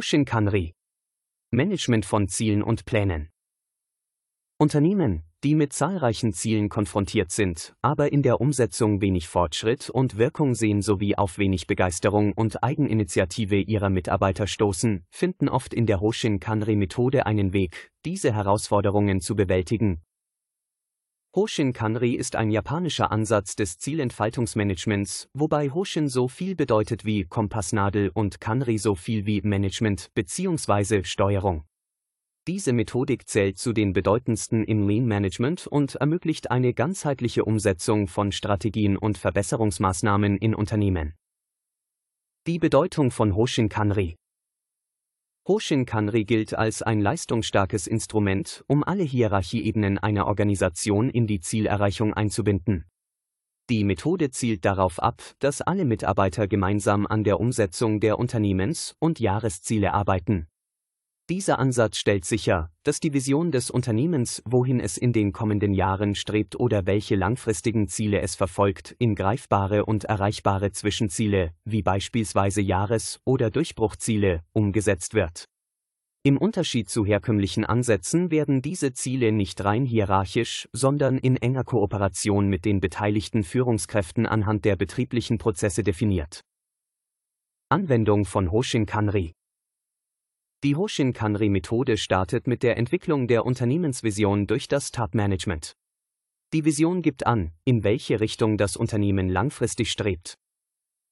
Hoshin Kanri Management von Zielen und Plänen Unternehmen, die mit zahlreichen Zielen konfrontiert sind, aber in der Umsetzung wenig Fortschritt und Wirkung sehen sowie auf wenig Begeisterung und Eigeninitiative ihrer Mitarbeiter stoßen, finden oft in der Hoshin-Kanri-Methode einen Weg, diese Herausforderungen zu bewältigen. Hoshin-Kanri ist ein japanischer Ansatz des Zielentfaltungsmanagements, wobei Hoshin so viel bedeutet wie Kompassnadel und Kanri so viel wie Management bzw. Steuerung. Diese Methodik zählt zu den bedeutendsten im Lean Management und ermöglicht eine ganzheitliche Umsetzung von Strategien und Verbesserungsmaßnahmen in Unternehmen. Die Bedeutung von Hoshin Kanri Hoshin Kanri gilt als ein leistungsstarkes Instrument, um alle Hierarchieebenen einer Organisation in die Zielerreichung einzubinden. Die Methode zielt darauf ab, dass alle Mitarbeiter gemeinsam an der Umsetzung der Unternehmens- und Jahresziele arbeiten. Dieser Ansatz stellt sicher, dass die Vision des Unternehmens, wohin es in den kommenden Jahren strebt oder welche langfristigen Ziele es verfolgt, in greifbare und erreichbare Zwischenziele, wie beispielsweise Jahres- oder Durchbruchziele, umgesetzt wird. Im Unterschied zu herkömmlichen Ansätzen werden diese Ziele nicht rein hierarchisch, sondern in enger Kooperation mit den beteiligten Führungskräften anhand der betrieblichen Prozesse definiert. Anwendung von Hoshin Kanri die Hoshin-Kanri-Methode startet mit der Entwicklung der Unternehmensvision durch das Top-Management. Die Vision gibt an, in welche Richtung das Unternehmen langfristig strebt.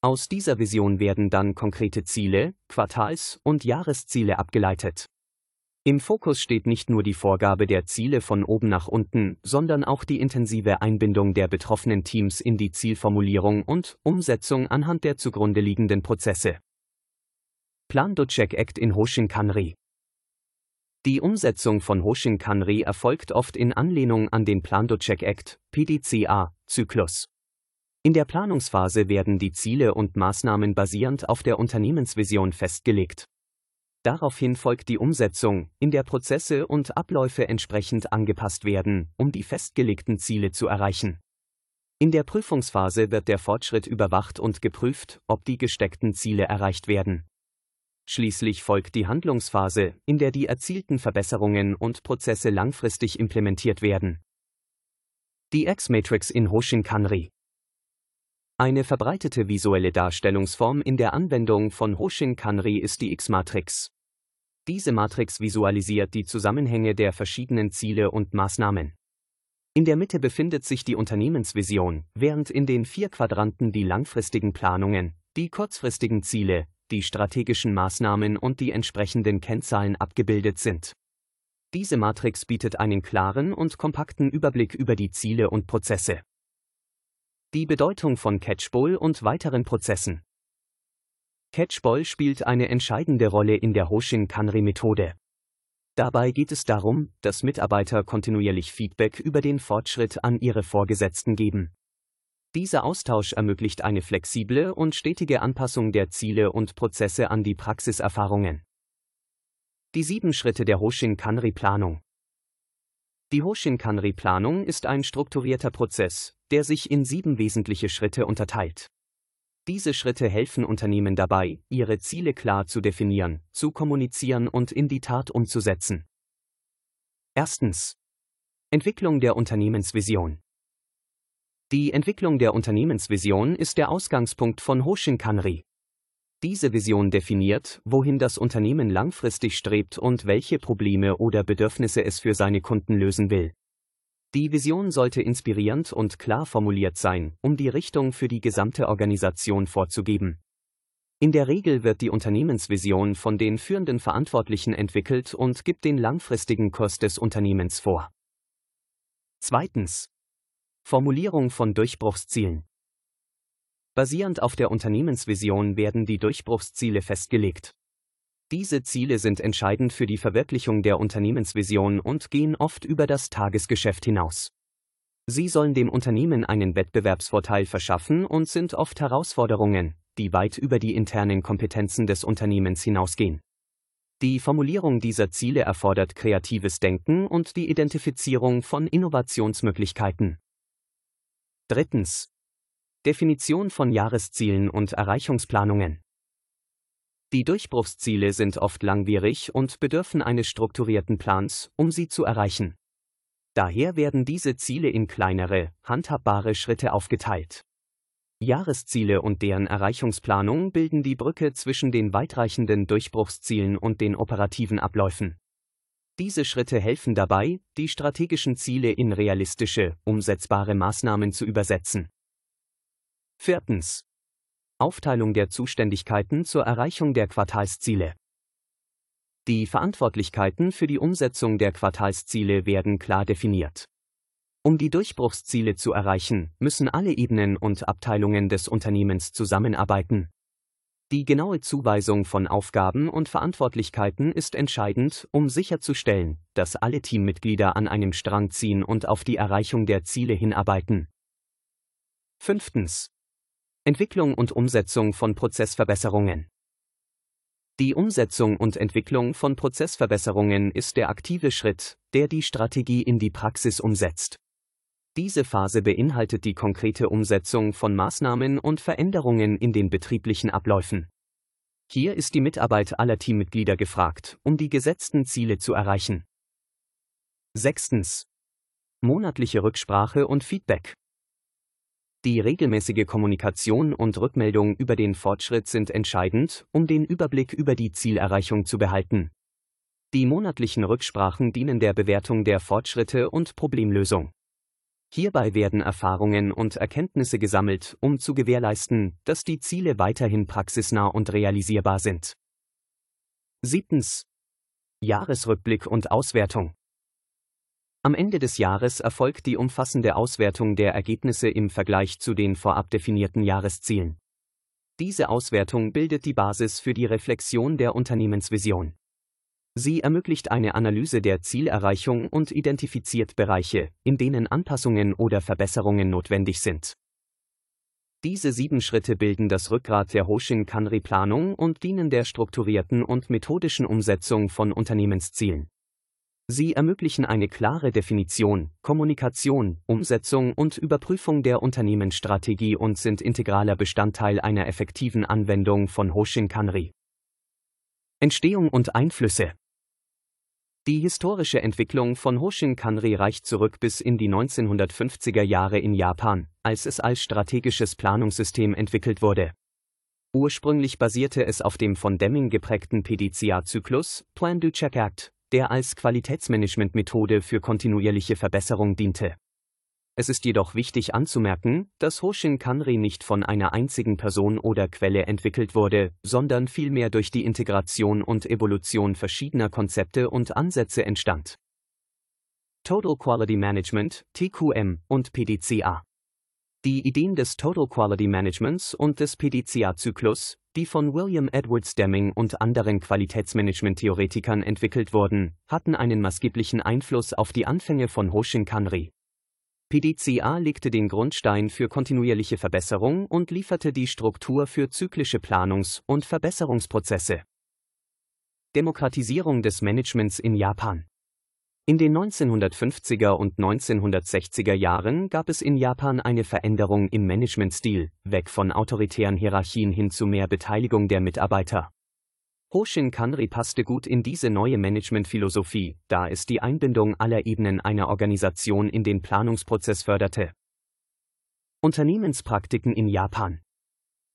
Aus dieser Vision werden dann konkrete Ziele, Quartals- und Jahresziele abgeleitet. Im Fokus steht nicht nur die Vorgabe der Ziele von oben nach unten, sondern auch die intensive Einbindung der betroffenen Teams in die Zielformulierung und Umsetzung anhand der zugrunde liegenden Prozesse. Plan do Check Act in Hoshin Kanri Die Umsetzung von Hoshin Kanri erfolgt oft in Anlehnung an den Plan do Check Act, PDCA, Zyklus. In der Planungsphase werden die Ziele und Maßnahmen basierend auf der Unternehmensvision festgelegt. Daraufhin folgt die Umsetzung, in der Prozesse und Abläufe entsprechend angepasst werden, um die festgelegten Ziele zu erreichen. In der Prüfungsphase wird der Fortschritt überwacht und geprüft, ob die gesteckten Ziele erreicht werden. Schließlich folgt die Handlungsphase, in der die erzielten Verbesserungen und Prozesse langfristig implementiert werden. Die X-Matrix in Hoshin Kanri Eine verbreitete visuelle Darstellungsform in der Anwendung von Hoshin Kanri ist die X-Matrix. Diese Matrix visualisiert die Zusammenhänge der verschiedenen Ziele und Maßnahmen. In der Mitte befindet sich die Unternehmensvision, während in den vier Quadranten die langfristigen Planungen, die kurzfristigen Ziele, die strategischen Maßnahmen und die entsprechenden Kennzahlen abgebildet sind. Diese Matrix bietet einen klaren und kompakten Überblick über die Ziele und Prozesse. Die Bedeutung von Catchball und weiteren Prozessen. Catchball spielt eine entscheidende Rolle in der Hoshin-Kanri-Methode. Dabei geht es darum, dass Mitarbeiter kontinuierlich Feedback über den Fortschritt an ihre Vorgesetzten geben. Dieser Austausch ermöglicht eine flexible und stetige Anpassung der Ziele und Prozesse an die Praxiserfahrungen. Die sieben Schritte der Hoshin-Kanri-Planung Die Hoshin-Kanri-Planung ist ein strukturierter Prozess, der sich in sieben wesentliche Schritte unterteilt. Diese Schritte helfen Unternehmen dabei, ihre Ziele klar zu definieren, zu kommunizieren und in die Tat umzusetzen. Erstens. Entwicklung der Unternehmensvision. Die Entwicklung der Unternehmensvision ist der Ausgangspunkt von Hoshin Kanri. Diese Vision definiert, wohin das Unternehmen langfristig strebt und welche Probleme oder Bedürfnisse es für seine Kunden lösen will. Die Vision sollte inspirierend und klar formuliert sein, um die Richtung für die gesamte Organisation vorzugeben. In der Regel wird die Unternehmensvision von den führenden Verantwortlichen entwickelt und gibt den langfristigen Kurs des Unternehmens vor. Zweitens. Formulierung von Durchbruchszielen. Basierend auf der Unternehmensvision werden die Durchbruchsziele festgelegt. Diese Ziele sind entscheidend für die Verwirklichung der Unternehmensvision und gehen oft über das Tagesgeschäft hinaus. Sie sollen dem Unternehmen einen Wettbewerbsvorteil verschaffen und sind oft Herausforderungen, die weit über die internen Kompetenzen des Unternehmens hinausgehen. Die Formulierung dieser Ziele erfordert kreatives Denken und die Identifizierung von Innovationsmöglichkeiten. Drittens. Definition von Jahreszielen und Erreichungsplanungen. Die Durchbruchsziele sind oft langwierig und bedürfen eines strukturierten Plans, um sie zu erreichen. Daher werden diese Ziele in kleinere, handhabbare Schritte aufgeteilt. Jahresziele und deren Erreichungsplanung bilden die Brücke zwischen den weitreichenden Durchbruchszielen und den operativen Abläufen. Diese Schritte helfen dabei, die strategischen Ziele in realistische, umsetzbare Maßnahmen zu übersetzen. Viertens. Aufteilung der Zuständigkeiten zur Erreichung der Quartalsziele. Die Verantwortlichkeiten für die Umsetzung der Quartalsziele werden klar definiert. Um die Durchbruchsziele zu erreichen, müssen alle Ebenen und Abteilungen des Unternehmens zusammenarbeiten. Die genaue Zuweisung von Aufgaben und Verantwortlichkeiten ist entscheidend, um sicherzustellen, dass alle Teammitglieder an einem Strang ziehen und auf die Erreichung der Ziele hinarbeiten. Fünftens. Entwicklung und Umsetzung von Prozessverbesserungen. Die Umsetzung und Entwicklung von Prozessverbesserungen ist der aktive Schritt, der die Strategie in die Praxis umsetzt. Diese Phase beinhaltet die konkrete Umsetzung von Maßnahmen und Veränderungen in den betrieblichen Abläufen. Hier ist die Mitarbeit aller Teammitglieder gefragt, um die gesetzten Ziele zu erreichen. Sechstens. Monatliche Rücksprache und Feedback. Die regelmäßige Kommunikation und Rückmeldung über den Fortschritt sind entscheidend, um den Überblick über die Zielerreichung zu behalten. Die monatlichen Rücksprachen dienen der Bewertung der Fortschritte und Problemlösung. Hierbei werden Erfahrungen und Erkenntnisse gesammelt, um zu gewährleisten, dass die Ziele weiterhin praxisnah und realisierbar sind. Siebtens. Jahresrückblick und Auswertung. Am Ende des Jahres erfolgt die umfassende Auswertung der Ergebnisse im Vergleich zu den vorab definierten Jahreszielen. Diese Auswertung bildet die Basis für die Reflexion der Unternehmensvision. Sie ermöglicht eine Analyse der Zielerreichung und identifiziert Bereiche, in denen Anpassungen oder Verbesserungen notwendig sind. Diese sieben Schritte bilden das Rückgrat der Hoshin-Kanri-Planung und dienen der strukturierten und methodischen Umsetzung von Unternehmenszielen. Sie ermöglichen eine klare Definition, Kommunikation, Umsetzung und Überprüfung der Unternehmensstrategie und sind integraler Bestandteil einer effektiven Anwendung von Hoshin-Kanri. Entstehung und Einflüsse Die historische Entwicklung von Hoshin Kanri reicht zurück bis in die 1950er Jahre in Japan, als es als strategisches Planungssystem entwickelt wurde. Ursprünglich basierte es auf dem von Deming geprägten PDCA-Zyklus, Plan Do Check Act, der als Qualitätsmanagementmethode für kontinuierliche Verbesserung diente. Es ist jedoch wichtig anzumerken, dass Hoshin Kanri nicht von einer einzigen Person oder Quelle entwickelt wurde, sondern vielmehr durch die Integration und Evolution verschiedener Konzepte und Ansätze entstand. Total Quality Management, TQM und PDCA. Die Ideen des Total Quality Managements und des PDCA-Zyklus, die von William Edwards Deming und anderen Qualitätsmanagement-Theoretikern entwickelt wurden, hatten einen maßgeblichen Einfluss auf die Anfänge von Hoshin Kanri. PDCA legte den Grundstein für kontinuierliche Verbesserung und lieferte die Struktur für zyklische Planungs- und Verbesserungsprozesse. Demokratisierung des Managements in Japan In den 1950er und 1960er Jahren gab es in Japan eine Veränderung im Managementstil, weg von autoritären Hierarchien hin zu mehr Beteiligung der Mitarbeiter. Hoshin Kanri passte gut in diese neue Managementphilosophie, da es die Einbindung aller Ebenen einer Organisation in den Planungsprozess förderte. Unternehmenspraktiken in Japan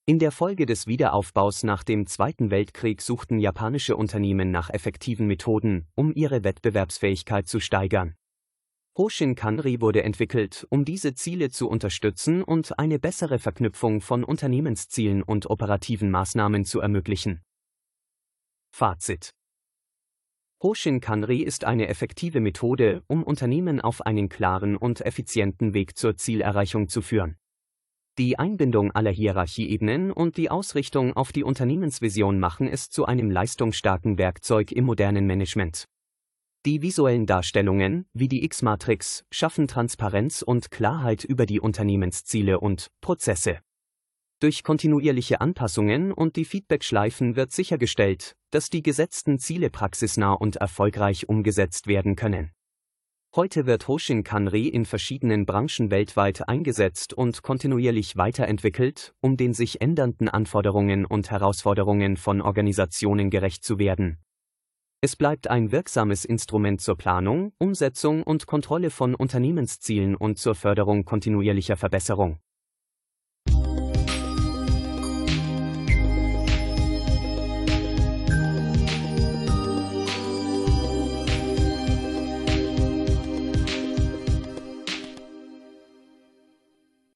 In der Folge des Wiederaufbaus nach dem Zweiten Weltkrieg suchten japanische Unternehmen nach effektiven Methoden, um ihre Wettbewerbsfähigkeit zu steigern. Hoshin Kanri wurde entwickelt, um diese Ziele zu unterstützen und eine bessere Verknüpfung von Unternehmenszielen und operativen Maßnahmen zu ermöglichen. Fazit Hoshin Kanri ist eine effektive Methode, um Unternehmen auf einen klaren und effizienten Weg zur Zielerreichung zu führen. Die Einbindung aller Hierarchieebenen und die Ausrichtung auf die Unternehmensvision machen es zu einem leistungsstarken Werkzeug im modernen Management. Die visuellen Darstellungen, wie die X-Matrix, schaffen Transparenz und Klarheit über die Unternehmensziele und Prozesse. Durch kontinuierliche Anpassungen und die Feedbackschleifen wird sichergestellt, dass die gesetzten Ziele praxisnah und erfolgreich umgesetzt werden können. Heute wird Hoshin Kanri in verschiedenen Branchen weltweit eingesetzt und kontinuierlich weiterentwickelt, um den sich ändernden Anforderungen und Herausforderungen von Organisationen gerecht zu werden. Es bleibt ein wirksames Instrument zur Planung, Umsetzung und Kontrolle von Unternehmenszielen und zur Förderung kontinuierlicher Verbesserung.